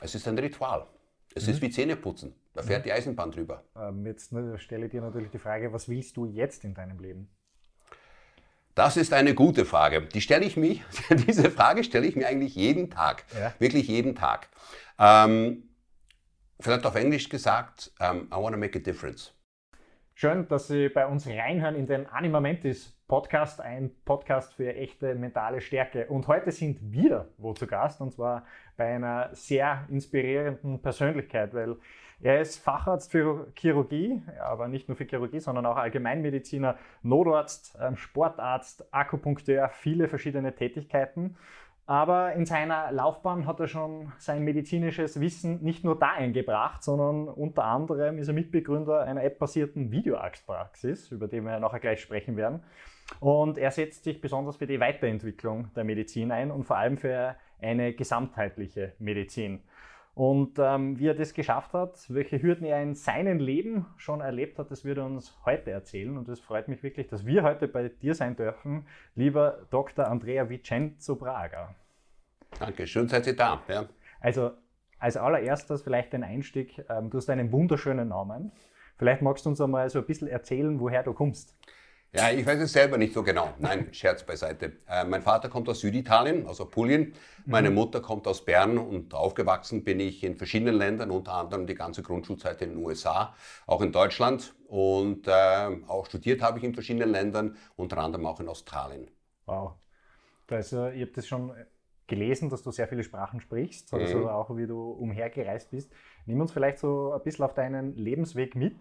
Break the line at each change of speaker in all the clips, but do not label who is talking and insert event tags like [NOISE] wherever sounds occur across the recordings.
Es ist ein Ritual. Es mhm. ist wie Zähneputzen. Da fährt mhm. die Eisenbahn drüber.
Ähm, jetzt ne, stelle ich dir natürlich die Frage, was willst du jetzt in deinem Leben?
Das ist eine gute Frage. Die stelle ich mich, [LAUGHS] diese Frage stelle ich mir eigentlich jeden Tag. Ja. Wirklich jeden Tag. Ähm, vielleicht auf Englisch gesagt, um, ähm, I want to make a difference.
Schön, dass Sie bei uns reinhören in den Anima Mentis Podcast, ein Podcast für echte mentale Stärke. Und heute sind wir wo zu Gast und zwar bei einer sehr inspirierenden Persönlichkeit, weil er ist Facharzt für Chirurgie, aber nicht nur für Chirurgie, sondern auch Allgemeinmediziner, Notarzt, ähm, Sportarzt, Akupunkteur, viele verschiedene Tätigkeiten. Aber in seiner Laufbahn hat er schon sein medizinisches Wissen nicht nur da eingebracht, sondern unter anderem ist er Mitbegründer einer app-basierten Videoarztpraxis, über die wir nachher gleich sprechen werden. Und er setzt sich besonders für die Weiterentwicklung der Medizin ein und vor allem für eine gesamtheitliche Medizin. Und ähm, wie er das geschafft hat, welche Hürden er in seinem Leben schon erlebt hat, das wird er uns heute erzählen. Und es freut mich wirklich, dass wir heute bei dir sein dürfen, lieber Dr. Andrea Vicenzo Braga.
Danke, schön seid ihr da. Ja.
Also als allererstes vielleicht ein Einstieg. Ähm, du hast einen wunderschönen Namen. Vielleicht magst du uns einmal so ein bisschen erzählen, woher du kommst.
Ja, ich weiß es selber nicht so genau. Nein, [LAUGHS] Scherz beiseite. Äh, mein Vater kommt aus Süditalien, aus Apulien. Meine mhm. Mutter kommt aus Bern und aufgewachsen bin ich in verschiedenen Ländern, unter anderem die ganze Grundschulzeit in den USA, auch in Deutschland. Und äh, auch studiert habe ich in verschiedenen Ländern, unter anderem auch in Australien.
Wow. Also, ich habe das schon gelesen, dass du sehr viele Sprachen sprichst, also mhm. auch wie du umhergereist bist. Nimm uns vielleicht so ein bisschen auf deinen Lebensweg mit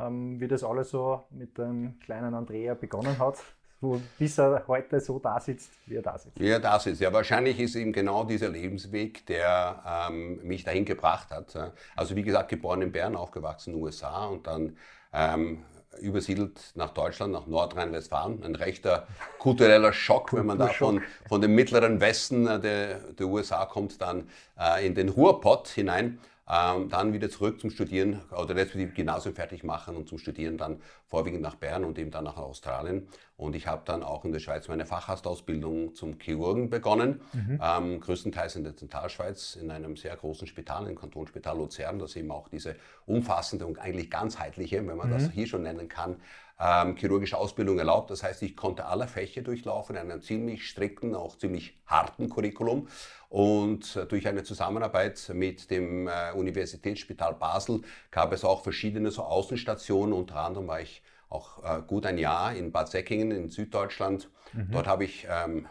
ähm, wie das alles so mit dem kleinen Andrea begonnen hat, wo, bis er heute so da sitzt, wie er da sitzt.
Wie er da sitzt. Ja, wahrscheinlich ist eben genau dieser Lebensweg, der ähm, mich dahin gebracht hat. Also wie gesagt, geboren in Bern, aufgewachsen in den USA und dann ähm, übersiedelt nach Deutschland, nach Nordrhein-Westfalen. Ein rechter kultureller Schock, wenn man da von, von dem mittleren Westen äh, der, der USA kommt, dann äh, in den Ruhrpott hinein ähm, dann wieder zurück zum Studieren oder respektive Gymnasium fertig machen und zum Studieren dann vorwiegend nach Bern und eben dann nach Australien. Und ich habe dann auch in der Schweiz meine Facharztausbildung zum Chirurgen begonnen, mhm. ähm, größtenteils in der Zentralschweiz in einem sehr großen Spital, im Kantonsspital Luzern, das eben auch diese umfassende und eigentlich ganzheitliche, wenn man mhm. das hier schon nennen kann, ähm, chirurgische Ausbildung erlaubt. Das heißt, ich konnte alle Fächer durchlaufen in einem ziemlich strikten, auch ziemlich harten Curriculum. Und äh, durch eine Zusammenarbeit mit dem äh, Universitätsspital Basel gab es auch verschiedene so Außenstationen. Unter anderem war ich auch äh, gut ein Jahr in Bad Säckingen in Süddeutschland. Mhm. Dort habe ich ähm,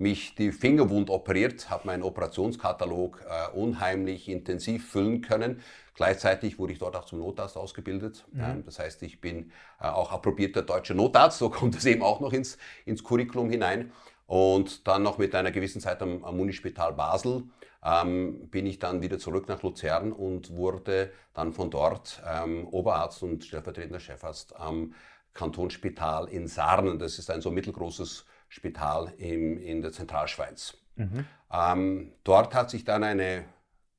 mich die Fingerwund operiert, habe meinen Operationskatalog äh, unheimlich intensiv füllen können. Gleichzeitig wurde ich dort auch zum Notarzt ausgebildet. Mhm. Ähm, das heißt, ich bin äh, auch approbierter deutscher Notarzt, so [LAUGHS] kommt es eben auch noch ins, ins Curriculum hinein. Und dann noch mit einer gewissen Zeit am, am Unispital Basel ähm, bin ich dann wieder zurück nach Luzern und wurde dann von dort ähm, Oberarzt und stellvertretender Chefarzt am Kantonsspital in Sarnen. Das ist ein so mittelgroßes Spital im, in der Zentralschweiz. Mhm. Ähm, dort hat sich dann eine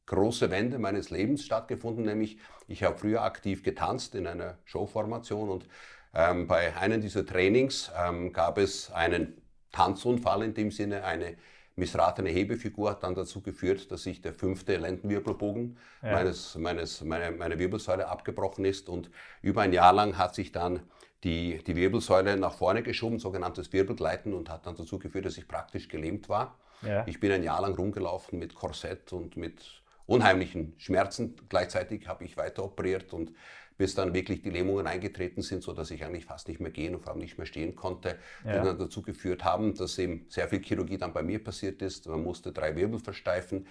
große Wende meines Lebens stattgefunden, nämlich ich habe früher aktiv getanzt in einer Showformation und ähm, bei einem dieser Trainings ähm, gab es einen Tanzunfall in dem Sinne, eine missratene Hebefigur hat dann dazu geführt, dass sich der fünfte Lendenwirbelbogen ja. meines, meines, meine, meiner Wirbelsäule abgebrochen ist und über ein Jahr lang hat sich dann die, die Wirbelsäule nach vorne geschoben, sogenanntes Wirbelgleiten und hat dann dazu geführt, dass ich praktisch gelähmt war. Ja. Ich bin ein Jahr lang rumgelaufen mit Korsett und mit unheimlichen Schmerzen. Gleichzeitig habe ich weiter operiert und bis dann wirklich die Lähmungen eingetreten sind, sodass ich eigentlich fast nicht mehr gehen und vor allem nicht mehr stehen konnte, ja. die dann dazu geführt haben, dass eben sehr viel Chirurgie dann bei mir passiert ist. Man musste drei Wirbel versteifen.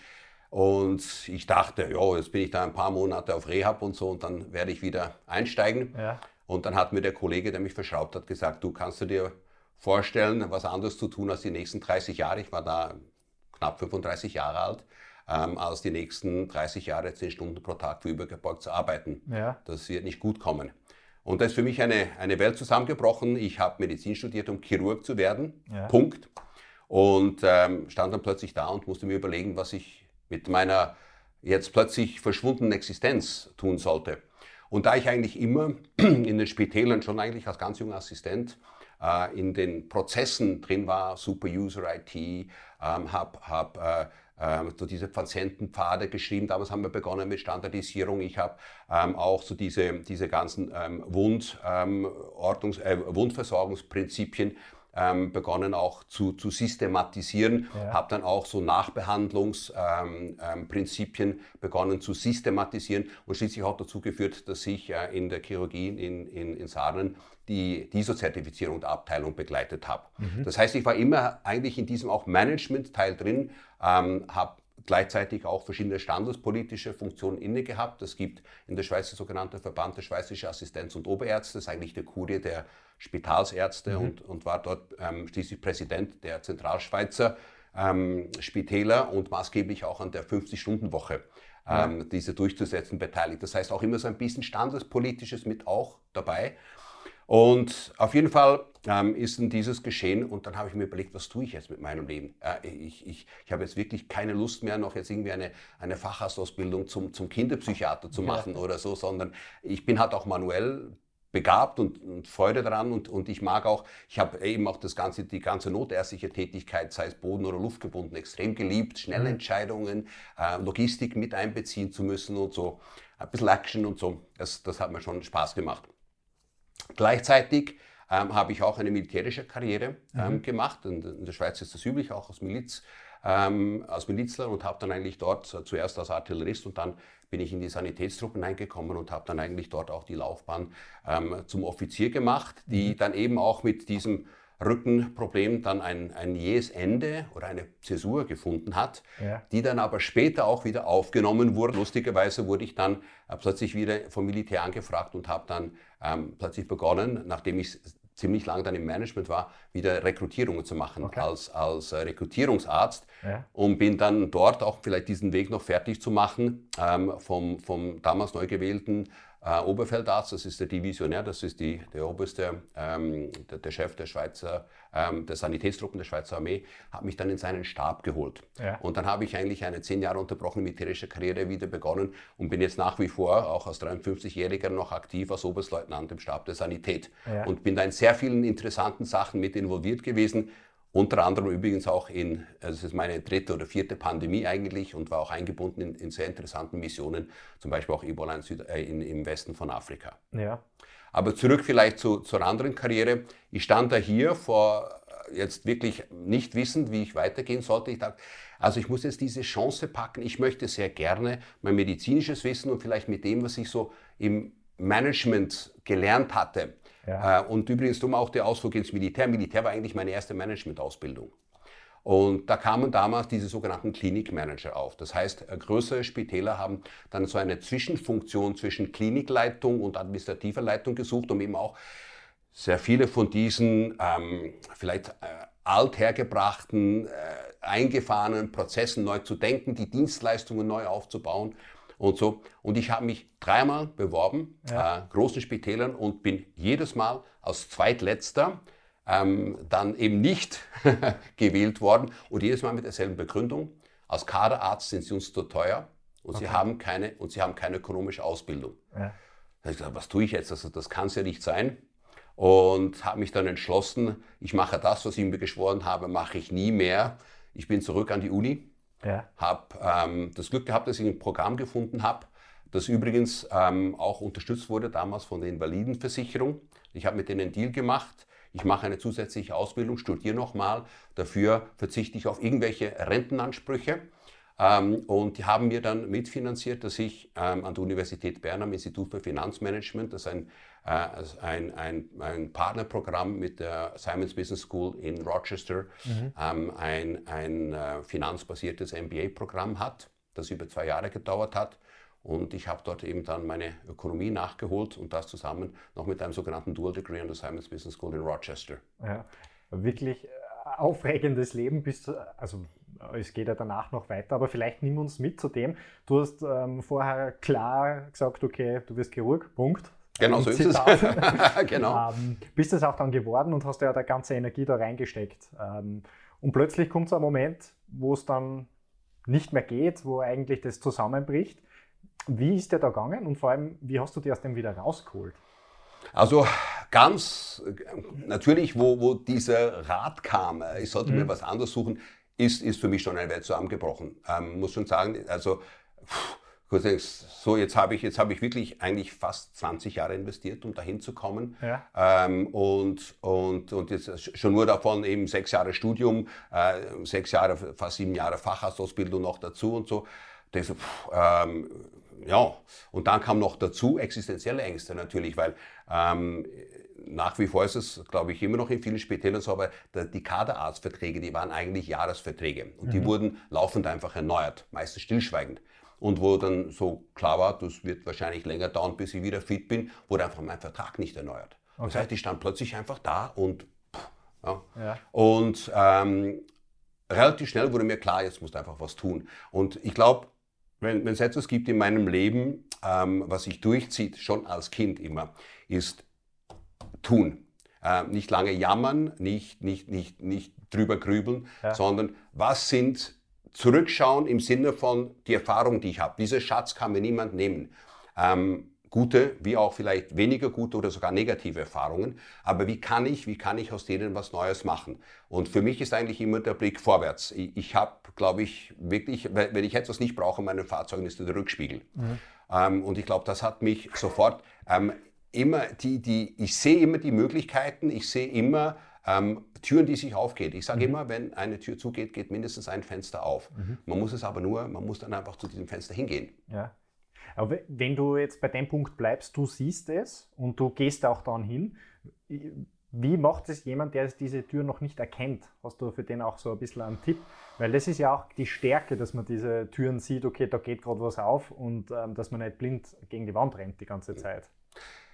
Und ich dachte, ja, jetzt bin ich da ein paar Monate auf Rehab und so und dann werde ich wieder einsteigen. Ja. Und dann hat mir der Kollege, der mich verschraubt hat, gesagt, du kannst du dir vorstellen, was anderes zu tun als die nächsten 30 Jahre. Ich war da knapp 35 Jahre alt, ähm, als die nächsten 30 Jahre 10 Stunden pro Tag für übergebeugt zu arbeiten. Ja. Das wird nicht gut kommen. Und da ist für mich eine, eine Welt zusammengebrochen. Ich habe Medizin studiert, um Chirurg zu werden. Ja. Punkt. Und ähm, stand dann plötzlich da und musste mir überlegen, was ich mit meiner jetzt plötzlich verschwundenen Existenz tun sollte. Und da ich eigentlich immer [CLEARS THROAT] in den Spitälern schon eigentlich als ganz junger Assistent äh, in den Prozessen drin war, Super User IT, ähm, habe hab, äh, ähm, so diese Patientenpfade geschrieben. Damals haben wir begonnen mit Standardisierung. Ich habe ähm, auch so diese, diese ganzen ähm, Wund, ähm, Ordnungs-, äh, Wundversorgungsprinzipien ähm, begonnen auch zu, zu systematisieren, ja. habe dann auch so Nachbehandlungsprinzipien ähm, ähm, begonnen zu systematisieren und schließlich auch dazu geführt, dass ich äh, in der Chirurgie in, in, in Sarnen die ISO-Zertifizierung der Abteilung begleitet habe. Mhm. Das heißt, ich war immer eigentlich in diesem auch Management-Teil drin, ähm, habe gleichzeitig auch verschiedene standespolitische Funktionen inne gehabt. Es gibt in der Schweiz der sogenannte Verband der Schweizerischen Assistenz- und Oberärzte, das ist eigentlich der Kurie der Spitalsärzte mhm. und, und war dort ähm, schließlich Präsident der Zentralschweizer ähm, Spitäler und maßgeblich auch an der 50-Stunden-Woche ähm, ja. diese durchzusetzen beteiligt. Das heißt auch immer so ein bisschen Standespolitisches mit auch dabei. Und auf jeden Fall ähm, ist dann dieses geschehen und dann habe ich mir überlegt, was tue ich jetzt mit meinem Leben? Äh, ich, ich, ich habe jetzt wirklich keine Lust mehr, noch jetzt irgendwie eine, eine Facharztausbildung zum, zum Kinderpsychiater zu machen ja. oder so, sondern ich bin halt auch manuell begabt und, und, Freude daran und, und ich mag auch, ich habe eben auch das ganze, die ganze notärztliche Tätigkeit, sei es Boden- oder Luftgebunden, extrem geliebt, schnelle mhm. Entscheidungen, äh, Logistik mit einbeziehen zu müssen und so, ein bisschen Action und so, das, das hat mir schon Spaß gemacht. Gleichzeitig ähm, habe ich auch eine militärische Karriere ähm, mhm. gemacht. In, in, der Schweiz ist das üblich, auch als, Miliz, ähm, als Milizler und habe dann eigentlich dort äh, zuerst als Artillerist und dann bin ich in die Sanitätstruppen eingekommen und habe dann eigentlich dort auch die Laufbahn ähm, zum Offizier gemacht, die mhm. dann eben auch mit diesem Rückenproblem dann ein, ein jähes Ende oder eine Zäsur gefunden hat, ja. die dann aber später auch wieder aufgenommen wurde. Lustigerweise wurde ich dann äh, plötzlich wieder vom Militär angefragt und habe dann ähm, plötzlich begonnen, nachdem ich ziemlich lange dann im Management war, wieder Rekrutierungen zu machen okay. als, als äh, Rekrutierungsarzt ja. und bin dann dort auch vielleicht diesen Weg noch fertig zu machen ähm, vom, vom damals neu gewählten äh, Oberfeldarzt, das ist der Divisionär, das ist die, der oberste, ähm, der, der, Chef der Schweizer, ähm, der Sanitätstruppen der Schweizer Armee, hat mich dann in seinen Stab geholt. Ja. Und dann habe ich eigentlich eine zehn Jahre unterbrochene militärische Karriere wieder begonnen und bin jetzt nach wie vor, auch als 53-Jähriger, noch aktiv als Oberstleutnant im Stab der Sanität. Ja. Und bin da in sehr vielen interessanten Sachen mit involviert gewesen unter anderem übrigens auch in, also es ist meine dritte oder vierte Pandemie eigentlich und war auch eingebunden in, in sehr interessanten Missionen, zum Beispiel auch Ebola in Süd, äh, in, im Westen von Afrika. Ja. Aber zurück vielleicht zu, zur anderen Karriere. Ich stand da hier vor äh, jetzt wirklich nicht wissend, wie ich weitergehen sollte. Ich dachte, also ich muss jetzt diese Chance packen. Ich möchte sehr gerne mein medizinisches Wissen und vielleicht mit dem, was ich so im Management gelernt hatte, ja. Äh, und übrigens dumm auch der Ausflug ins Militär. Militär war eigentlich meine erste Management-Ausbildung. Und da kamen damals diese sogenannten Klinikmanager auf. Das heißt, äh, größere Spitäler haben dann so eine Zwischenfunktion zwischen Klinikleitung und administrativer Leitung gesucht, um eben auch sehr viele von diesen ähm, vielleicht äh, althergebrachten, äh, eingefahrenen Prozessen neu zu denken, die Dienstleistungen neu aufzubauen und so. Und ich habe mich dreimal beworben, ja. äh, großen Spitälern, und bin jedes Mal als Zweitletzter ähm, dann eben nicht [LAUGHS] gewählt worden und jedes Mal mit derselben Begründung. Als Kaderarzt sind sie uns zu teuer und, okay. sie, haben keine, und sie haben keine ökonomische Ausbildung. Ja. Da habe ich gesagt, was tue ich jetzt? Also, das kann es ja nicht sein. Und habe mich dann entschlossen, ich mache das, was ich mir geschworen habe, mache ich nie mehr. Ich bin zurück an die Uni ja. Habe ähm, das Glück gehabt, dass ich ein Programm gefunden habe, das übrigens ähm, auch unterstützt wurde damals von der Invalidenversicherung. Ich habe mit denen einen Deal gemacht. Ich mache eine zusätzliche Ausbildung, studiere nochmal. Dafür verzichte ich auf irgendwelche Rentenansprüche. Ähm, und die haben mir dann mitfinanziert, dass ich ähm, an der Universität Bern am Institut für Finanzmanagement, das ist ein, ein, ein, ein, Partnerprogramm mit der Simons Business School in Rochester, mhm. ähm, ein, ein äh, finanzbasiertes MBA-Programm hat, das über zwei Jahre gedauert hat. Und ich habe dort eben dann meine Ökonomie nachgeholt und das zusammen noch mit einem sogenannten Dual Degree an der Simons Business School in Rochester.
Ja, wirklich aufregendes Leben bis, also es geht ja danach noch weiter, aber vielleicht nimm uns mit zu dem. Du hast ähm, vorher klar gesagt, okay, du wirst Chirurg, Punkt.
Genau, so ist es. [LAUGHS]
genau. Ähm, bist es auch dann geworden und hast ja da ganze Energie da reingesteckt. Ähm, und plötzlich kommt so ein Moment, wo es dann nicht mehr geht, wo eigentlich das zusammenbricht. Wie ist der da gegangen und vor allem, wie hast du dir aus dem wieder rausgeholt?
Also ganz natürlich, wo, wo dieser Rat kam, ich sollte mhm. mir was anderes suchen, ist, ist für mich schon eine Welt zusammengebrochen. Ähm, muss schon sagen, also so jetzt habe ich, jetzt habe ich wirklich eigentlich fast 20 Jahre investiert, um dahin zu kommen. Ja. Ähm, und, und, und jetzt schon nur davon eben sechs Jahre Studium, äh, sechs Jahre, fast sieben Jahre Facharztausbildung noch dazu und so. Das, pff, ähm, ja, und dann kam noch dazu existenzielle Ängste natürlich, weil ähm, nach wie vor ist es, glaube ich, immer noch in vielen Spitälern so, aber die Kaderarztverträge, die waren eigentlich Jahresverträge und mhm. die wurden laufend einfach erneuert, meistens stillschweigend. Und wo dann so klar war, das wird wahrscheinlich länger dauern, bis ich wieder fit bin, wurde einfach mein Vertrag nicht erneuert. Okay. Das heißt, ich stand plötzlich einfach da und ja. ja. Und ähm, relativ schnell wurde mir klar, jetzt musst du einfach was tun. Und ich glaube, wenn, wenn es etwas gibt in meinem Leben, ähm, was sich durchzieht, schon als Kind immer, ist tun. Äh, nicht lange jammern, nicht, nicht, nicht, nicht drüber grübeln, ja. sondern was sind zurückschauen im Sinne von die Erfahrung, die ich habe. Dieser Schatz kann mir niemand nehmen. Ähm, gute, wie auch vielleicht weniger gute oder sogar negative Erfahrungen. Aber wie kann ich, wie kann ich aus denen was Neues machen? Und für mich ist eigentlich immer der Blick vorwärts. Ich, ich habe, glaube ich, wirklich, wenn ich etwas nicht brauche in meinem Fahrzeug, ist der Rückspiegel. Mhm. Ähm, und ich glaube, das hat mich sofort ähm, immer die, die, ich sehe immer die Möglichkeiten, ich sehe immer ähm, Türen, die sich aufgehen. Ich sage mhm. immer, wenn eine Tür zugeht, geht mindestens ein Fenster auf. Mhm. Man muss es aber nur, man muss dann einfach zu diesem Fenster hingehen.
Ja. Aber wenn du jetzt bei dem Punkt bleibst, du siehst es und du gehst auch dann hin, wie macht es jemand, der diese Tür noch nicht erkennt? Hast du für den auch so ein bisschen einen Tipp? Weil das ist ja auch die Stärke, dass man diese Türen sieht, okay, da geht gerade was auf und ähm, dass man nicht blind gegen die Wand rennt die ganze Zeit.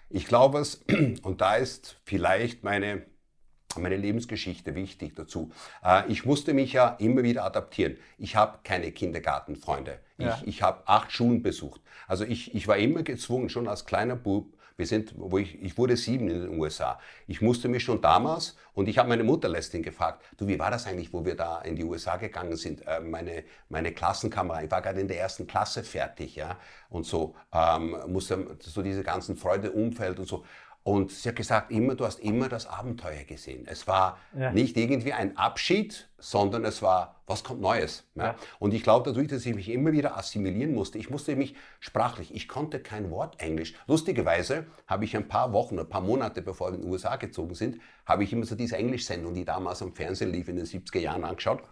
Ich glaube es, [CLEARS THROAT] und da ist vielleicht meine meine Lebensgeschichte wichtig dazu. Äh, ich musste mich ja immer wieder adaptieren. Ich habe keine Kindergartenfreunde. Ich, ja. ich habe acht Schulen besucht. Also ich, ich war immer gezwungen, schon als kleiner Bub, wir sind, wo ich, ich wurde sieben in den USA. Ich musste mich schon damals, und ich habe meine Mutter letztens gefragt, du, wie war das eigentlich, wo wir da in die USA gegangen sind? Äh, meine, meine Klassenkamera, ich war gerade in der ersten Klasse fertig, ja, und so, ähm, musste so diese ganzen Freudeumfeld und so. Und sie hat gesagt, immer, du hast immer das Abenteuer gesehen. Es war ja. nicht irgendwie ein Abschied, sondern es war, was kommt Neues. Ja? Ja. Und ich glaube dadurch, dass ich mich immer wieder assimilieren musste, ich musste mich sprachlich, ich konnte kein Wort Englisch. Lustigerweise habe ich ein paar Wochen, ein paar Monate bevor wir in den USA gezogen sind, habe ich immer so diese Englischsendung, die damals am Fernsehen lief in den 70er Jahren angeschaut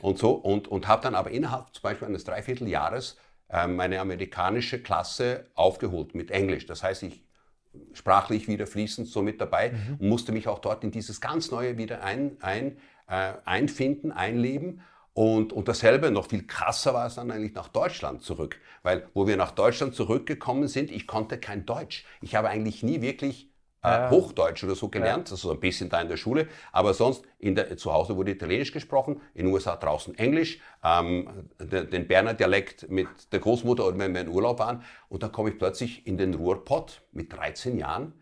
und so und, und habe dann aber innerhalb zum Beispiel eines Dreivierteljahres äh, meine amerikanische Klasse aufgeholt mit Englisch. Das heißt, ich sprachlich wieder fließend so mit dabei mhm. und musste mich auch dort in dieses ganz Neue wieder ein, ein, äh, einfinden, einleben. Und, und dasselbe, noch viel krasser war es dann eigentlich nach Deutschland zurück. Weil wo wir nach Deutschland zurückgekommen sind, ich konnte kein Deutsch. Ich habe eigentlich nie wirklich äh, Hochdeutsch oder so gelernt, ja. also ein bisschen da in der Schule, aber sonst in der, zu Hause wurde Italienisch gesprochen, in den USA draußen Englisch, ähm, de, den Berner Dialekt mit der Großmutter oder wenn wir in Urlaub waren und dann komme ich plötzlich in den Ruhrpott mit 13 Jahren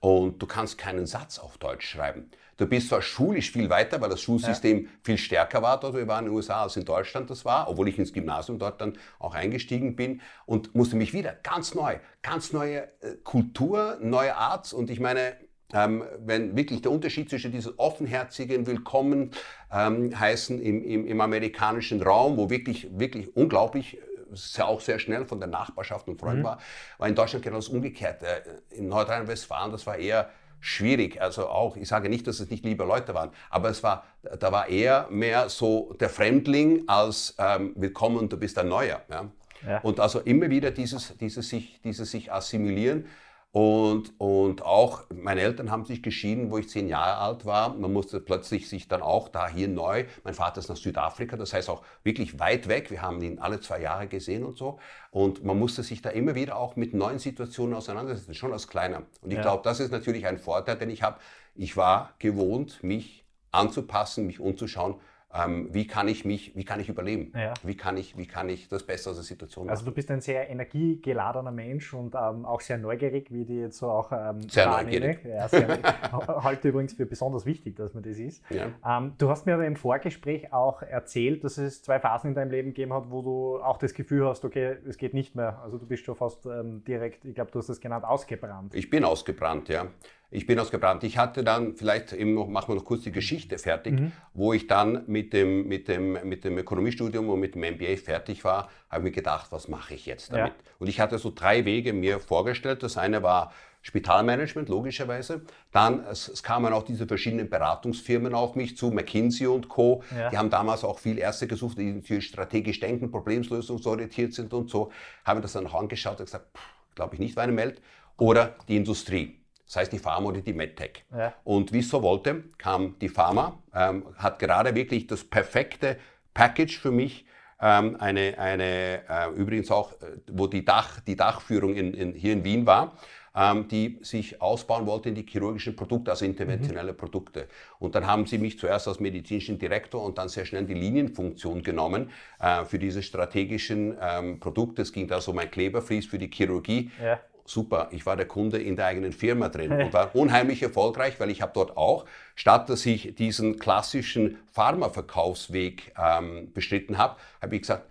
und du kannst keinen Satz auf Deutsch schreiben. Du bist zwar schulisch viel weiter, weil das Schulsystem ja. viel stärker war dort, wir waren in den USA als in Deutschland das war, obwohl ich ins Gymnasium dort dann auch eingestiegen bin und musste mich wieder ganz neu, ganz neue äh, Kultur, neue Art und ich meine, ähm, wenn wirklich der Unterschied zwischen diesem offenherzigen Willkommen ähm, heißen im, im, im amerikanischen Raum, wo wirklich, wirklich unglaublich sehr, auch sehr schnell von der Nachbarschaft und Freunden mhm. war, war in Deutschland genau das Umgekehrte. Äh, in Nordrhein-Westfalen, das war eher schwierig. Also auch, ich sage nicht, dass es nicht liebe Leute waren, aber es war, da war eher mehr so der Fremdling als ähm, willkommen, du bist ein Neuer. Ja? ja? Und also immer wieder dieses, dieses, sich, dieses sich assimilieren. Und, und auch meine Eltern haben sich geschieden, wo ich zehn Jahre alt war. Man musste plötzlich sich dann auch da hier neu. Mein Vater ist nach Südafrika, das heißt auch wirklich weit weg. Wir haben ihn alle zwei Jahre gesehen und so. Und man musste sich da immer wieder auch mit neuen Situationen auseinandersetzen, schon als Kleiner. Und ich ja. glaube, das ist natürlich ein Vorteil, den ich habe. Ich war gewohnt, mich anzupassen, mich umzuschauen, ähm, wie kann ich mich, wie kann ich überleben? Ja. Wie, kann ich, wie kann ich das Beste aus der Situation
machen? Also du bist ein sehr energiegeladener Mensch und ähm, auch sehr neugierig, wie die jetzt so auch ähm,
Sehr neugierig.
Ja, sehr, [LAUGHS] halte übrigens für besonders wichtig, dass man das ist. Ja. Ähm, du hast mir aber im Vorgespräch auch erzählt, dass es zwei Phasen in deinem Leben gegeben hat, wo du auch das Gefühl hast, okay, es geht nicht mehr. Also du bist schon fast ähm, direkt, ich glaube, du hast das genannt, ausgebrannt.
Ich bin ausgebrannt, ja. Ich bin ausgebrannt. Ich hatte dann, vielleicht eben noch, machen wir noch kurz die Geschichte fertig, mhm. wo ich dann mit dem, mit, dem, mit dem Ökonomiestudium und mit dem MBA fertig war, habe ich mir gedacht, was mache ich jetzt damit? Ja. Und ich hatte so drei Wege mir vorgestellt. Das eine war Spitalmanagement, logischerweise. Dann, es, es kamen auch diese verschiedenen Beratungsfirmen auf mich zu, McKinsey und Co. Ja. Die haben damals auch viel Ärzte gesucht, die natürlich strategisch denken, problemslösungsorientiert sind und so. Haben das dann auch angeschaut und gesagt, glaube ich nicht, war eine Meld. Oder die Industrie. Das heißt die Pharma oder die MedTech. Ja. Und wie es so wollte, kam die Pharma, ähm, hat gerade wirklich das perfekte Package für mich. Ähm, eine, eine äh, übrigens auch, äh, wo die, Dach, die Dachführung in, in, hier in Wien war, ähm, die sich ausbauen wollte in die chirurgischen Produkte, also interventionelle mhm. Produkte. Und dann haben sie mich zuerst als medizinischen Direktor und dann sehr schnell die Linienfunktion genommen äh, für diese strategischen ähm, Produkte. Es ging da so um ein Kleberflies für die Chirurgie. Ja super, ich war der Kunde in der eigenen Firma drin [LAUGHS] und war unheimlich erfolgreich, weil ich habe dort auch, statt dass ich diesen klassischen Pharmaverkaufsweg ähm, bestritten habe, habe ich gesagt,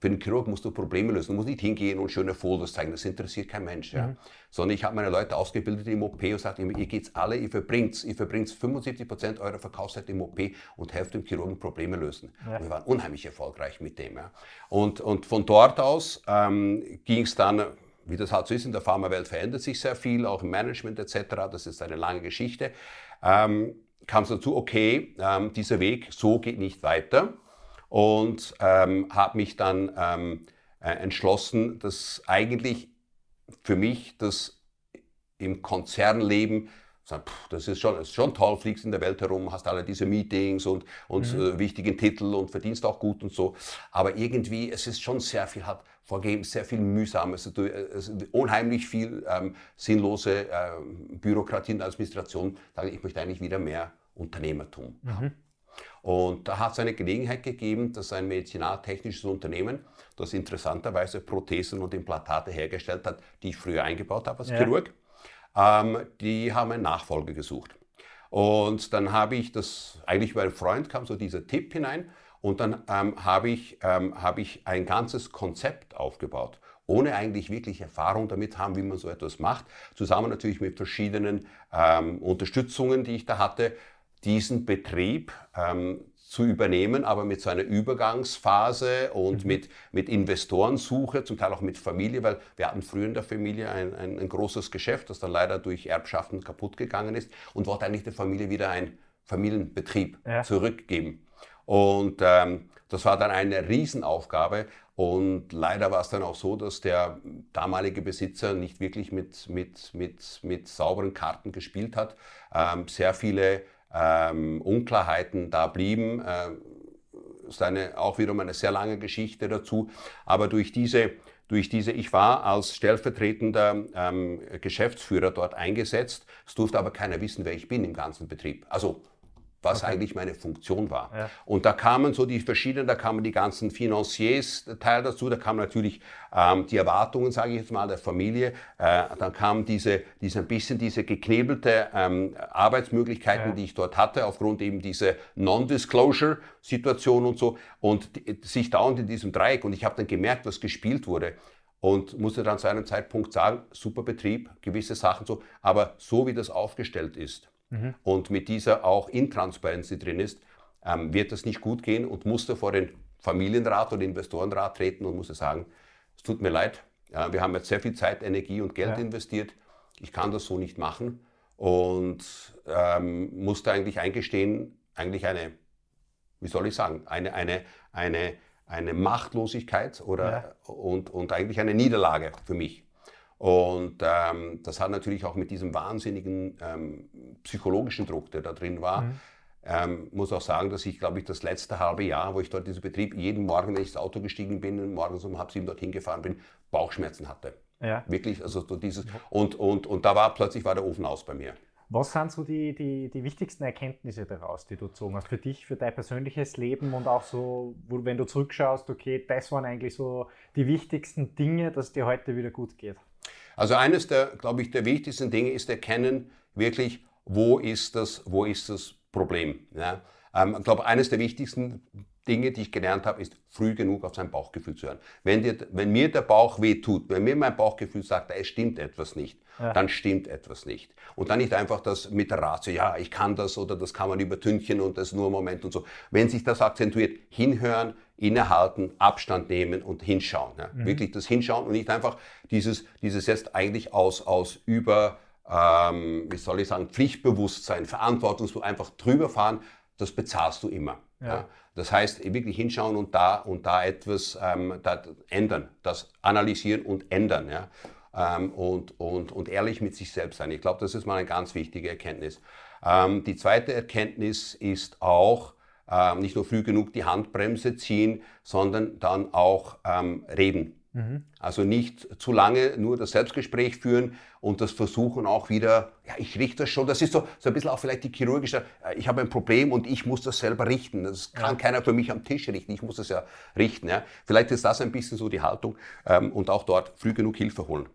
für den Chirurg musst du Probleme lösen. Du musst nicht hingehen und schöne Fotos zeigen. Das interessiert kein Mensch. Ja. Mhm. Sondern ich habe meine Leute ausgebildet im OP und sagte immer, ihr geht's alle, ihr verbringt, ihr verbringt 75 Prozent eurer Verkaufszeit im OP und helft dem Chirurgen Probleme lösen. Ja. Und wir waren unheimlich erfolgreich mit dem. Ja. Und, und von dort aus ähm, ging es dann wie das halt so ist in der Pharmawelt, verändert sich sehr viel, auch im Management etc. Das ist eine lange Geschichte. Ähm, kam es dazu, okay, ähm, dieser Weg, so geht nicht weiter. Und ähm, habe mich dann ähm, äh, entschlossen, dass eigentlich für mich das im Konzernleben das ist schon, ist schon toll, fliegst in der Welt herum, hast alle diese Meetings und, und mhm. äh, wichtigen Titel und verdienst auch gut und so. Aber irgendwie, es ist schon sehr viel, hat vorgegeben, sehr viel mühsames, also, also unheimlich viel ähm, sinnlose äh, Bürokratie und Administration. Sage ich möchte eigentlich wieder mehr Unternehmertum mhm. Und da hat es eine Gelegenheit gegeben, dass ein medizinaltechnisches Unternehmen, das interessanterweise Prothesen und Implantate hergestellt hat, die ich früher eingebaut habe als ja. Chirurg, ähm, die haben einen Nachfolger gesucht. Und dann habe ich das, eigentlich über einen Freund kam so dieser Tipp hinein und dann ähm, habe ich, ähm, hab ich ein ganzes Konzept aufgebaut, ohne eigentlich wirklich Erfahrung damit haben, wie man so etwas macht. Zusammen natürlich mit verschiedenen ähm, Unterstützungen, die ich da hatte, diesen Betrieb ähm, zu übernehmen, aber mit so einer Übergangsphase und mhm. mit, mit Investorensuche, zum Teil auch mit Familie, weil wir hatten früher in der Familie ein, ein, ein großes Geschäft, das dann leider durch Erbschaften kaputt gegangen ist und wollte eigentlich der Familie wieder ein Familienbetrieb ja. zurückgeben. Und ähm, das war dann eine Riesenaufgabe. Und leider war es dann auch so, dass der damalige Besitzer nicht wirklich mit, mit, mit, mit sauberen Karten gespielt hat. Ähm, sehr viele ähm, Unklarheiten da blieben. Ähm, ist eine, auch wiederum eine sehr lange Geschichte dazu. Aber durch diese, durch diese, ich war als stellvertretender ähm, Geschäftsführer dort eingesetzt. Es durfte aber keiner wissen, wer ich bin im ganzen Betrieb. Also was okay. eigentlich meine Funktion war. Ja. Und da kamen so die verschiedenen, da kamen die ganzen Financiers Teil dazu, da kamen natürlich ähm, die Erwartungen, sage ich jetzt mal, der Familie, äh, dann kam diese, diese ein bisschen diese geknebelte ähm, Arbeitsmöglichkeiten, ja. die ich dort hatte, aufgrund eben dieser Non-Disclosure-Situation und so und die, sich dauernd in diesem Dreieck und ich habe dann gemerkt, was gespielt wurde und musste dann zu einem Zeitpunkt sagen, super Betrieb, gewisse Sachen so, aber so wie das aufgestellt ist, mhm. und mit dieser auch Intransparenz drin ist, ähm, wird das nicht gut gehen und musste vor den Familienrat oder Investorenrat treten und musste sagen, es tut mir leid, äh, wir haben jetzt sehr viel Zeit, Energie und Geld ja. investiert, ich kann das so nicht machen und ähm, musste eigentlich eingestehen, eigentlich eine, wie soll ich sagen, eine, eine, eine, eine Machtlosigkeit oder, ja. und, und eigentlich eine Niederlage für mich. Und ähm, das hat natürlich auch mit diesem wahnsinnigen ähm, psychologischen Druck, der da drin war, mhm. ähm, muss auch sagen, dass ich, glaube ich, das letzte halbe Jahr, wo ich dort diesen Betrieb jeden Morgen, wenn ich ins Auto gestiegen bin und morgens um halb sieben dorthin gefahren bin, Bauchschmerzen hatte. Ja. Wirklich, also so dieses, und, und, und da war plötzlich war der Ofen aus bei mir.
Was sind so die, die, die wichtigsten Erkenntnisse daraus, die du gezogen hast für dich, für dein persönliches Leben und auch so, wo, wenn du zurückschaust, okay, das waren eigentlich so die wichtigsten Dinge, dass dir heute wieder gut geht?
Also eines der, glaube ich, der wichtigsten Dinge ist erkennen, wirklich, wo ist das, wo ist das Problem. Ja? Ähm, ich glaube, eines der wichtigsten Dinge, die ich gelernt habe, ist früh genug auf sein Bauchgefühl zu hören. Wenn, dir, wenn mir der Bauch weh tut, wenn mir mein Bauchgefühl sagt, es stimmt etwas nicht, ja. dann stimmt etwas nicht. Und dann nicht einfach das mit der Ratio, ja, ich kann das oder das kann man übertünchen und das nur ein Moment und so. Wenn sich das akzentuiert, hinhören, innehalten, Abstand nehmen und hinschauen. Ja. Mhm. Wirklich das Hinschauen und nicht einfach dieses, dieses jetzt eigentlich aus, aus über, ähm, wie soll ich sagen, Pflichtbewusstsein, Verantwortungsbewusstsein, einfach drüber fahren, das bezahlst du immer. Ja. ja. Das heißt, wirklich hinschauen und da und da etwas ähm, da ändern, das analysieren und ändern. Ja. Ähm, und, und, und ehrlich mit sich selbst sein. Ich glaube, das ist mal eine ganz wichtige Erkenntnis. Ähm, die zweite Erkenntnis ist auch, ähm, nicht nur früh genug die Handbremse ziehen, sondern dann auch ähm, reden. Mhm. Also nicht zu lange nur das Selbstgespräch führen und das versuchen auch wieder, ja, ich richte das schon. Das ist so, so ein bisschen auch vielleicht die chirurgische, äh, ich habe ein Problem und ich muss das selber richten. Das kann ja. keiner für mich am Tisch richten, ich muss das ja richten. Ja. Vielleicht ist das ein bisschen so die Haltung ähm, und auch dort früh genug Hilfe holen.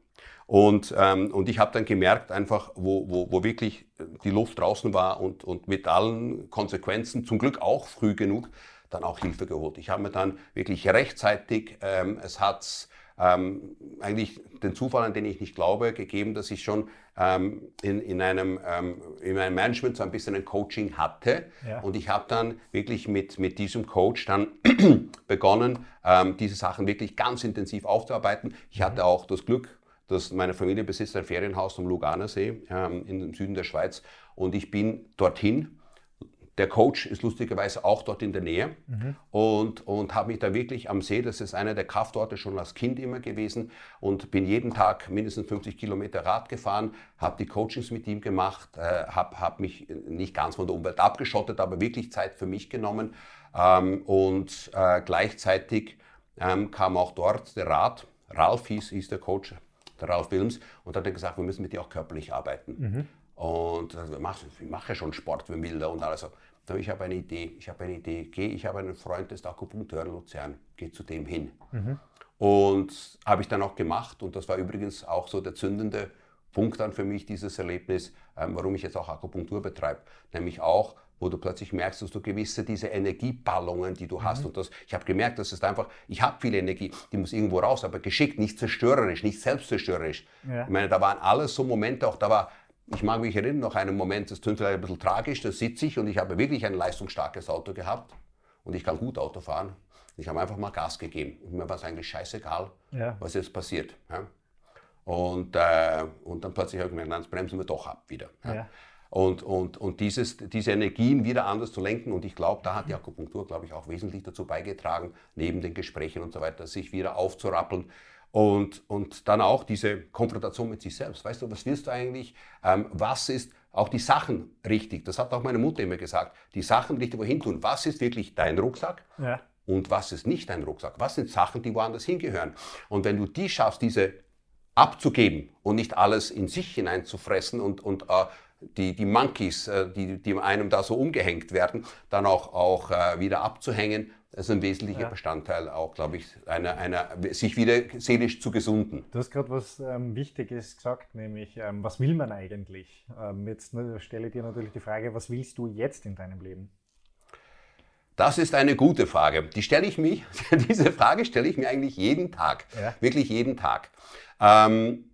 Und, ähm, und ich habe dann gemerkt, einfach, wo, wo, wo wirklich die Luft draußen war und, und mit allen Konsequenzen, zum Glück auch früh genug, dann auch Hilfe geholt. Ich habe mir dann wirklich rechtzeitig, ähm, es hat ähm, eigentlich den Zufall, an den ich nicht glaube, gegeben, dass ich schon ähm, in, in, einem, ähm, in meinem Management so ein bisschen ein Coaching hatte. Ja. Und ich habe dann wirklich mit, mit diesem Coach dann [CLEARS THROAT] begonnen, ähm, diese Sachen wirklich ganz intensiv aufzuarbeiten. Ich hatte mhm. auch das Glück, dass meine Familie besitzt ein Ferienhaus am Luganersee ähm, im Süden der Schweiz. Und ich bin dorthin. Der Coach ist lustigerweise auch dort in der Nähe. Mhm. und, und habe mich da wirklich am See, das ist einer der Kraftorte schon als Kind immer gewesen. Und bin jeden Tag mindestens 50 Kilometer Rad gefahren, habe die Coachings mit ihm gemacht, äh, habe hab mich nicht ganz von der Umwelt abgeschottet, aber wirklich Zeit für mich genommen. Ähm, und äh, gleichzeitig ähm, kam auch dort der Rat, Ralf hieß, hieß der Coach, der Ralf Wilms, und hat dann gesagt, wir müssen mit dir auch körperlich arbeiten. Mhm. Und also, ich mache schon Sport für Milder und alles. Aber ich habe eine Idee, ich habe eine Idee. Geh, ich habe einen Freund, der ist Akupunkteur in Luzern, geh zu dem hin. Mhm. Und habe ich dann auch gemacht. Und das war übrigens auch so der zündende Punkt dann für mich, dieses Erlebnis, ähm, warum ich jetzt auch Akupunktur betreibe. Nämlich auch, wo du plötzlich merkst, dass du gewisse diese Energieballungen, die du hast. Mhm. Und das, ich habe gemerkt, dass es einfach, ich habe viel Energie, die muss irgendwo raus, aber geschickt, nicht zerstörerisch, nicht selbstzerstörerisch. Ja. Ich meine, da waren alles so Momente, auch da war ich mag mich erinnern, noch einen Moment, das klingt vielleicht ein bisschen tragisch, da sitze ich und ich habe wirklich ein leistungsstarkes Auto gehabt und ich kann gut Auto fahren. Ich habe einfach mal Gas gegeben und mir war es eigentlich scheißegal, ja. was jetzt passiert. Ja. Und, äh, und dann plötzlich habe ich gemerkt, dann bremsen wir doch ab wieder. Ja. Und, und, und dieses, diese Energien wieder anders zu lenken. Und ich glaube, da hat die Akupunktur, glaube ich, auch wesentlich dazu beigetragen, neben den Gesprächen und so weiter, sich wieder aufzurappeln. Und, und dann auch diese Konfrontation mit sich selbst. Weißt du, was willst du eigentlich? Ähm, was ist auch die Sachen richtig? Das hat auch meine Mutter immer gesagt. Die Sachen richtig wohin tun. Was ist wirklich dein Rucksack? Ja. Und was ist nicht dein Rucksack? Was sind Sachen, die woanders hingehören? Und wenn du die schaffst, diese abzugeben und nicht alles in sich hineinzufressen und, und äh, die, die Monkeys, äh, die, die einem da so umgehängt werden, dann auch, auch äh, wieder abzuhängen das ist ein wesentlicher ja. Bestandteil auch, glaube ich, einer, einer, sich wieder seelisch zu gesunden.
Du hast gerade was ähm, Wichtiges gesagt, nämlich, ähm, was will man eigentlich? Ähm, jetzt ne, stelle ich dir natürlich die Frage, was willst du jetzt in deinem Leben?
Das ist eine gute Frage. Die stelle ich mich, [LAUGHS] diese Frage stelle ich mir eigentlich jeden Tag. Ja. Wirklich jeden Tag. Ähm,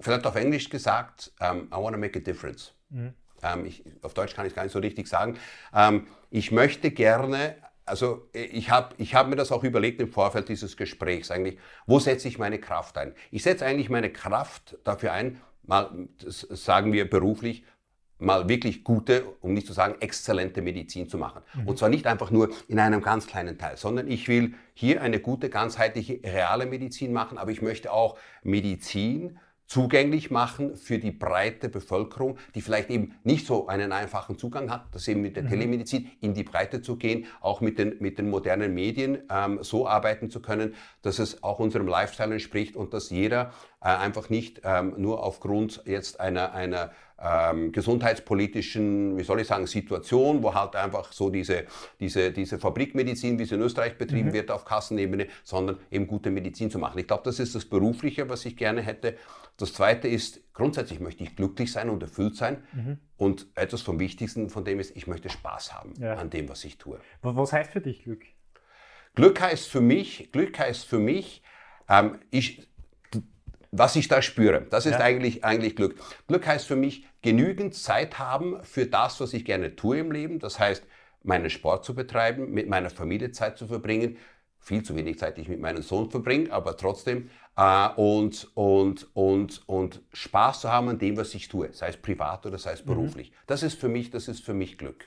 vielleicht auf Englisch gesagt, um, ähm, I want to make a difference. Mhm. Ähm, ich, auf Deutsch kann ich es gar nicht so richtig sagen. ich möchte gerne also ich habe ich hab mir das auch überlegt im Vorfeld dieses Gesprächs eigentlich, wo setze ich meine Kraft ein? Ich setze eigentlich meine Kraft dafür ein, mal, sagen wir beruflich, mal wirklich gute, um nicht zu sagen exzellente Medizin zu machen. Mhm. Und zwar nicht einfach nur in einem ganz kleinen Teil, sondern ich will hier eine gute, ganzheitliche, reale Medizin machen, aber ich möchte auch Medizin zugänglich machen für die breite Bevölkerung, die vielleicht eben nicht so einen einfachen Zugang hat, das eben mit der mhm. Telemedizin in die Breite zu gehen, auch mit den, mit den modernen Medien ähm, so arbeiten zu können, dass es auch unserem Lifestyle entspricht und dass jeder äh, einfach nicht ähm, nur aufgrund jetzt einer, einer ähm, gesundheitspolitischen, wie soll ich sagen, Situation, wo halt einfach so diese, diese, diese Fabrikmedizin, wie sie in Österreich betrieben mhm. wird auf Kassenebene, sondern eben gute Medizin zu machen. Ich glaube, das ist das Berufliche, was ich gerne hätte. Das Zweite ist, grundsätzlich möchte ich glücklich sein und erfüllt sein. Mhm. Und etwas vom Wichtigsten von dem ist, ich möchte Spaß haben ja. an dem, was ich tue.
Was heißt für dich Glück?
Glück heißt für mich, Glück heißt für mich, ähm, ich, was ich da spüre. Das ist ja. eigentlich, eigentlich Glück. Glück heißt für mich, genügend Zeit haben für das, was ich gerne tue im Leben. Das heißt, meinen Sport zu betreiben, mit meiner Familie Zeit zu verbringen. Viel zu wenig Zeit, die ich mit meinem Sohn verbringe, aber trotzdem. Äh, und, und, und, und Spaß zu haben an dem, was ich tue, sei es privat oder sei es mhm. beruflich. Mhm. Das ist für mich, das ist für mich Glück.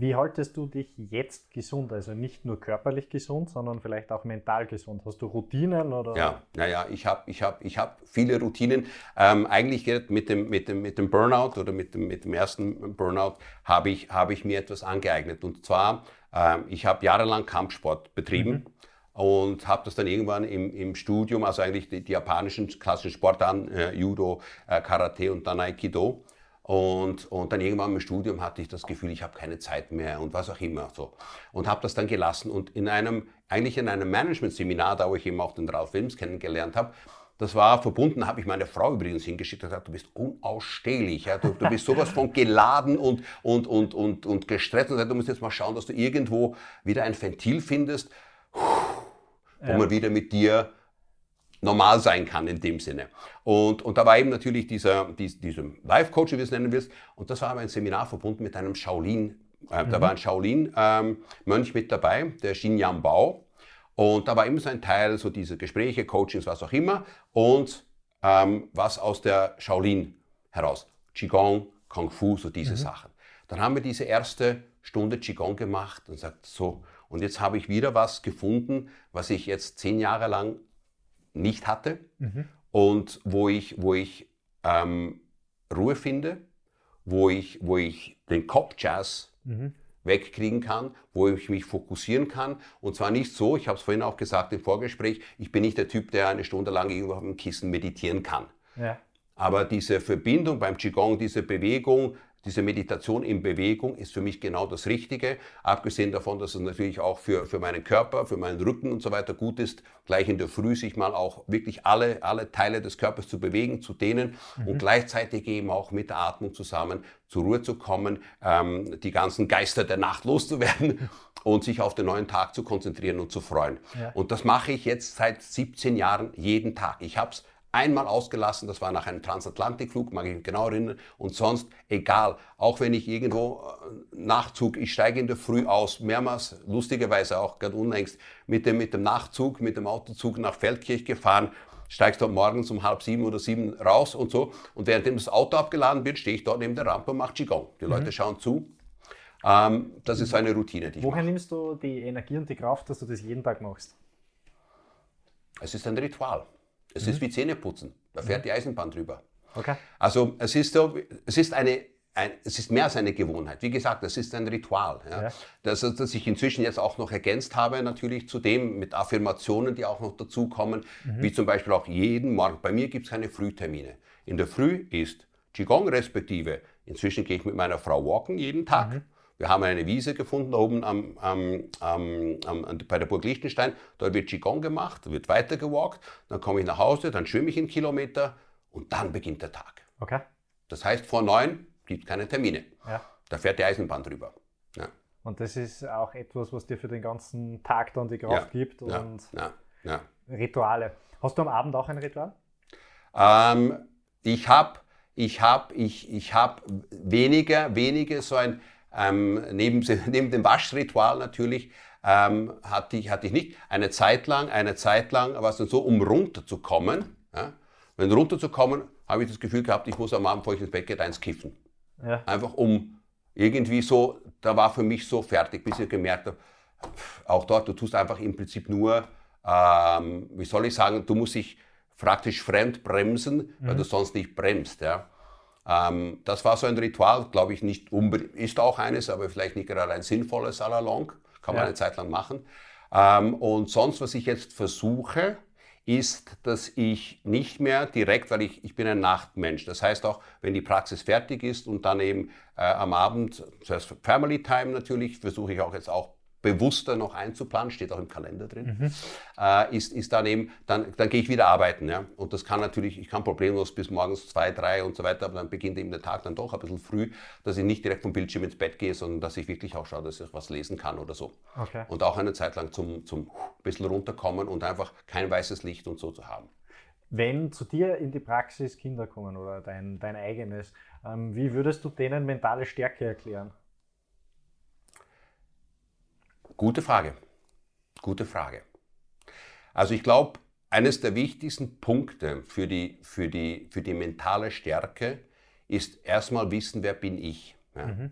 Wie haltest du dich jetzt gesund? Also nicht nur körperlich gesund, sondern vielleicht auch mental gesund. Hast du Routinen oder?
Ja, naja, ich habe ich hab, ich hab viele Routinen. Ähm, eigentlich mit dem, mit, dem, mit dem Burnout oder mit dem, mit dem ersten Burnout habe ich, hab ich mir etwas angeeignet. Und zwar, ähm, ich habe jahrelang Kampfsport betrieben. Mhm und habe das dann irgendwann im, im Studium, also eigentlich die, die japanischen klassischen Sportarten, äh, Judo, äh, Karate und dann Aikido, und, und dann irgendwann im Studium hatte ich das Gefühl, ich habe keine Zeit mehr und was auch immer so. Und habe das dann gelassen und in einem, eigentlich in einem Management-Seminar, da wo ich eben auch den Ralph Wilms kennengelernt habe, das war verbunden, habe ich meine Frau übrigens hingeschickt und gesagt, du bist unausstehlich, ja? du, du bist sowas von geladen und, und, und, und, und gestresst. Und du musst jetzt mal schauen, dass du irgendwo wieder ein Ventil findest, wo ja. man wieder mit dir normal sein kann in dem Sinne. Und, und da war eben natürlich dieser, dies, dieser Life-Coach, wie du es nennen willst, und das war aber ein Seminar verbunden mit einem Shaolin, äh, mhm. da war ein Shaolin-Mönch ähm, mit dabei, der Xin Yan Bao. Und da war immer so ein Teil, so diese Gespräche, Coachings, was auch immer, und ähm, was aus der Shaolin heraus. Qigong, Kung Fu, so diese mhm. Sachen. Dann haben wir diese erste Stunde Qigong gemacht und sagt so, und jetzt habe ich wieder was gefunden, was ich jetzt zehn Jahre lang nicht hatte mhm. und wo ich, wo ich ähm, Ruhe finde, wo ich, wo ich den Kopfjazz mhm. wegkriegen kann, wo ich mich fokussieren kann. Und zwar nicht so, ich habe es vorhin auch gesagt im Vorgespräch, ich bin nicht der Typ, der eine Stunde lang irgendwo auf dem Kissen meditieren kann. Ja. Aber diese Verbindung beim Qigong, diese Bewegung, diese Meditation in Bewegung ist für mich genau das Richtige. Abgesehen davon, dass es natürlich auch für, für meinen Körper, für meinen Rücken und so weiter gut ist, gleich in der Früh sich mal auch wirklich alle, alle Teile des Körpers zu bewegen, zu dehnen mhm. und gleichzeitig eben auch mit der Atmung zusammen zur Ruhe zu kommen, ähm, die ganzen Geister der Nacht [LAUGHS] loszuwerden und sich auf den neuen Tag zu konzentrieren und zu freuen. Ja. Und das mache ich jetzt seit 17 Jahren jeden Tag. Ich habe es einmal ausgelassen, das war nach einem Transatlantikflug, mag ich mich genau erinnern, und sonst egal. Auch wenn ich irgendwo äh, Nachtzug, ich steige in der Früh aus, mehrmals, lustigerweise auch gerade unlängst, mit dem, mit dem Nachtzug, mit dem Autozug nach Feldkirch gefahren, steigst dort morgens um halb sieben oder sieben raus und so. Und währenddem das Auto abgeladen wird, stehe ich dort neben der Rampe und mache Qigong. Die mhm. Leute schauen zu. Ähm, das ist eine Routine,
die ich Woher mache. nimmst du die Energie und die Kraft, dass du das jeden Tag machst?
Es ist ein Ritual. Es mhm. ist wie Zähneputzen. Da fährt mhm. die Eisenbahn drüber.
Okay.
Also es ist, so, es ist eine, ein, es ist mehr als eine Gewohnheit. Wie gesagt, es ist ein Ritual. Ja. Ja. Das, das ich inzwischen jetzt auch noch ergänzt habe, natürlich zudem mit Affirmationen, die auch noch dazukommen, mhm. wie zum Beispiel auch jeden Morgen. Bei mir gibt es keine Frühtermine. In der Früh ist Qigong respektive, inzwischen gehe ich mit meiner Frau walken jeden Tag. Mhm. Wir haben eine Wiese gefunden da oben am, am, am, bei der Burg Liechtenstein. Dort wird Qigong gemacht, wird weitergewalkt. Dann komme ich nach Hause, dann schwimme ich einen Kilometer und dann beginnt der Tag.
Okay.
Das heißt, vor neun gibt es keine Termine. Ja. Da fährt die Eisenbahn drüber. Ja.
Und das ist auch etwas, was dir für den ganzen Tag dann die Kraft ja. gibt und Rituale. Hast du am Abend auch ein Ritual?
Ähm, ich habe ich hab, ich, ich hab weniger, weniger so ein ähm, neben, [LAUGHS] neben dem Waschritual natürlich ähm, hatte, ich, hatte ich nicht. Eine Zeit lang, eine Zeit lang war es dann so, um runterzukommen. Ja, wenn runterzukommen, habe ich das Gefühl gehabt, ich muss am Abend, bevor ich ins Bett gehe, eins kiffen. Ja. Einfach um irgendwie so, da war für mich so fertig, bis ich gemerkt habe, auch dort, du tust einfach im Prinzip nur, ähm, wie soll ich sagen, du musst dich praktisch fremd bremsen, weil mhm. du sonst nicht bremst. Ja. Ähm, das war so ein Ritual, glaube ich, nicht ist auch eines, aber vielleicht nicht gerade ein sinnvolles à la longue, kann man ja. eine Zeit lang machen. Ähm, und sonst, was ich jetzt versuche, ist, dass ich nicht mehr direkt, weil ich, ich bin ein Nachtmensch. Das heißt auch, wenn die Praxis fertig ist und dann eben äh, am Abend, zuerst Family Time natürlich, versuche ich auch jetzt auch bewusster noch einzuplanen, steht auch im Kalender drin, mhm. äh, ist, ist dann eben, dann, dann gehe ich wieder arbeiten. Ja? Und das kann natürlich, ich kann problemlos bis morgens zwei, drei und so weiter, aber dann beginnt eben der Tag dann doch ein bisschen früh, dass ich nicht direkt vom Bildschirm ins Bett gehe, sondern dass ich wirklich auch schaue, dass ich was lesen kann oder so. Okay. Und auch eine Zeit lang zum, zum bisschen runterkommen und einfach kein weißes Licht und so zu haben.
Wenn zu dir in die Praxis Kinder kommen oder dein, dein eigenes, ähm, wie würdest du denen mentale Stärke erklären?
Gute Frage. Gute Frage. Also ich glaube, eines der wichtigsten Punkte für die, für die, für die mentale Stärke ist erstmal wissen, wer bin ich. Ja? Mhm.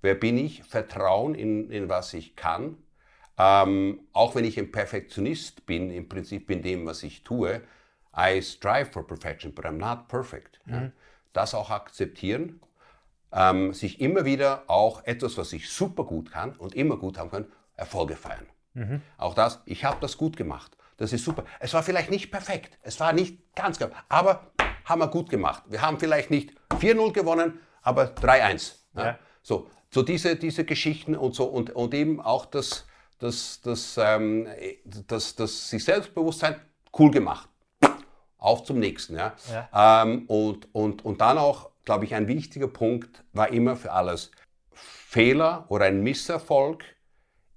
Wer bin ich? Vertrauen in, in was ich kann. Ähm, auch wenn ich ein Perfektionist bin, im Prinzip in dem, was ich tue, I strive for perfection, but I'm not perfect. Mhm. Ja? Das auch akzeptieren, ähm, sich immer wieder auch etwas, was ich super gut kann und immer gut haben kann, Erfolge feiern. Mhm. Auch das, ich habe das gut gemacht. Das ist super. Es war vielleicht nicht perfekt, es war nicht ganz gut, aber haben wir gut gemacht. Wir haben vielleicht nicht 4-0 gewonnen, aber 3-1. Ja. Ja. So, so diese, diese Geschichten und so und, und eben auch das, das, das, ähm, das, das sich Selbstbewusstsein, cool gemacht. Auf zum nächsten. Ja. ja. Ähm, und, und, und dann auch, glaube ich, ein wichtiger Punkt war immer für alles Fehler oder ein Misserfolg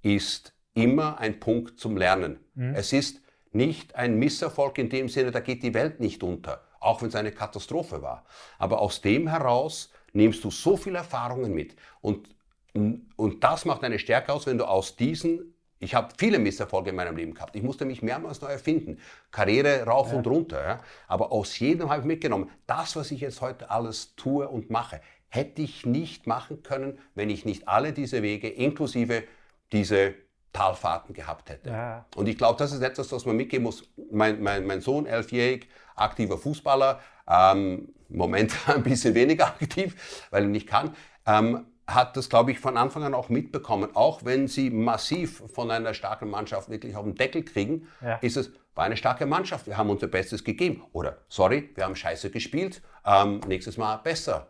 ist immer ein Punkt zum Lernen. Mhm. Es ist nicht ein Misserfolg in dem Sinne, da geht die Welt nicht unter, auch wenn es eine Katastrophe war. Aber aus dem heraus nimmst du so viele Erfahrungen mit. Und, und das macht eine Stärke aus, wenn du aus diesen ich habe viele Misserfolge in meinem Leben gehabt. Ich musste mich mehrmals neu erfinden. Karriere rauf ja. und runter. Ja. Aber aus jedem habe ich mitgenommen, das, was ich jetzt heute alles tue und mache, hätte ich nicht machen können, wenn ich nicht alle diese Wege inklusive diese Talfahrten gehabt hätte. Ja. Und ich glaube, das ist etwas, was man mitgeben muss. Mein, mein, mein Sohn, elfjährig, aktiver Fußballer, ähm, im Moment ein bisschen weniger [LAUGHS] aktiv, weil er nicht kann, ähm, hat das, glaube ich, von Anfang an auch mitbekommen. Auch wenn sie massiv von einer starken Mannschaft wirklich auf den Deckel kriegen, ja. ist es, war eine starke Mannschaft. Wir haben unser Bestes gegeben. Oder, sorry, wir haben scheiße gespielt, ähm, nächstes Mal besser.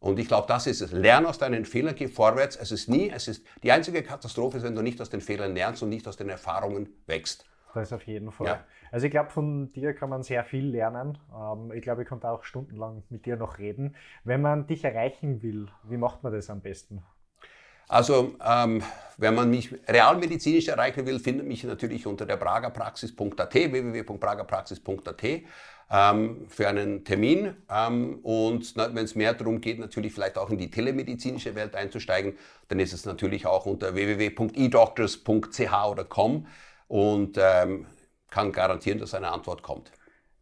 Und ich glaube, das ist es. Lern aus deinen Fehlern, geh vorwärts. Es ist nie, es ist, die einzige Katastrophe ist, wenn du nicht aus den Fehlern lernst und nicht aus den Erfahrungen wächst.
Das auf jeden Fall. Ja. Also ich glaube, von dir kann man sehr viel lernen. Ähm, ich glaube, ich konnte auch stundenlang mit dir noch reden. Wenn man dich erreichen will, wie macht man das am besten?
Also, ähm, wenn man mich realmedizinisch erreichen will, findet mich natürlich unter der pragerpraxis.at, www.pragerpraxis.at ähm, für einen Termin. Ähm, und wenn es mehr darum geht, natürlich vielleicht auch in die telemedizinische Welt einzusteigen, dann ist es natürlich auch unter www.edoctors.ch oder com und ähm, kann garantieren, dass eine Antwort kommt.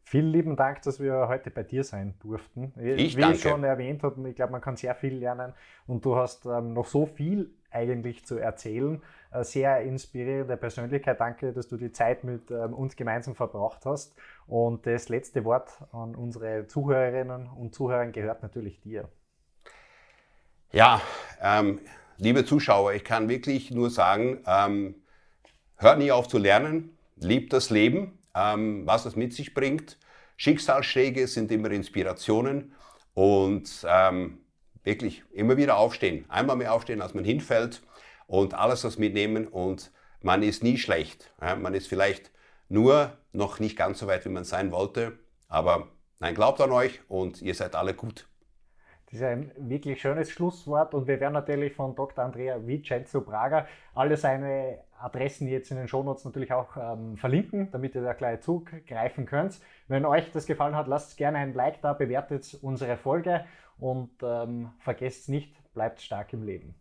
Vielen lieben Dank, dass wir heute bei dir sein durften.
Ich
Wie
danke.
ich schon erwähnt habe, ich glaube, man kann sehr viel lernen und du hast ähm, noch so viel eigentlich zu erzählen. Eine sehr inspirierende Persönlichkeit. Danke, dass du die Zeit mit ähm, uns gemeinsam verbracht hast. Und das letzte Wort an unsere Zuhörerinnen und Zuhörer gehört natürlich dir.
Ja, ähm, liebe Zuschauer, ich kann wirklich nur sagen, ähm, hört nie auf zu lernen, liebt das Leben ähm, was es mit sich bringt. Schicksalsschläge sind immer Inspirationen und ähm, wirklich immer wieder aufstehen. Einmal mehr aufstehen, als man hinfällt und alles was mitnehmen und man ist nie schlecht. Ja, man ist vielleicht nur noch nicht ganz so weit, wie man sein wollte, aber nein, glaubt an euch und ihr seid alle gut.
Das ist ein wirklich schönes Schlusswort und wir werden natürlich von Dr. Andrea Vincenzo Braga alle seine Adressen jetzt in den Shownotes natürlich auch ähm, verlinken, damit ihr da gleich zugreifen könnt. Wenn euch das gefallen hat, lasst gerne ein Like da, bewertet unsere Folge und ähm, vergesst nicht, bleibt stark im Leben.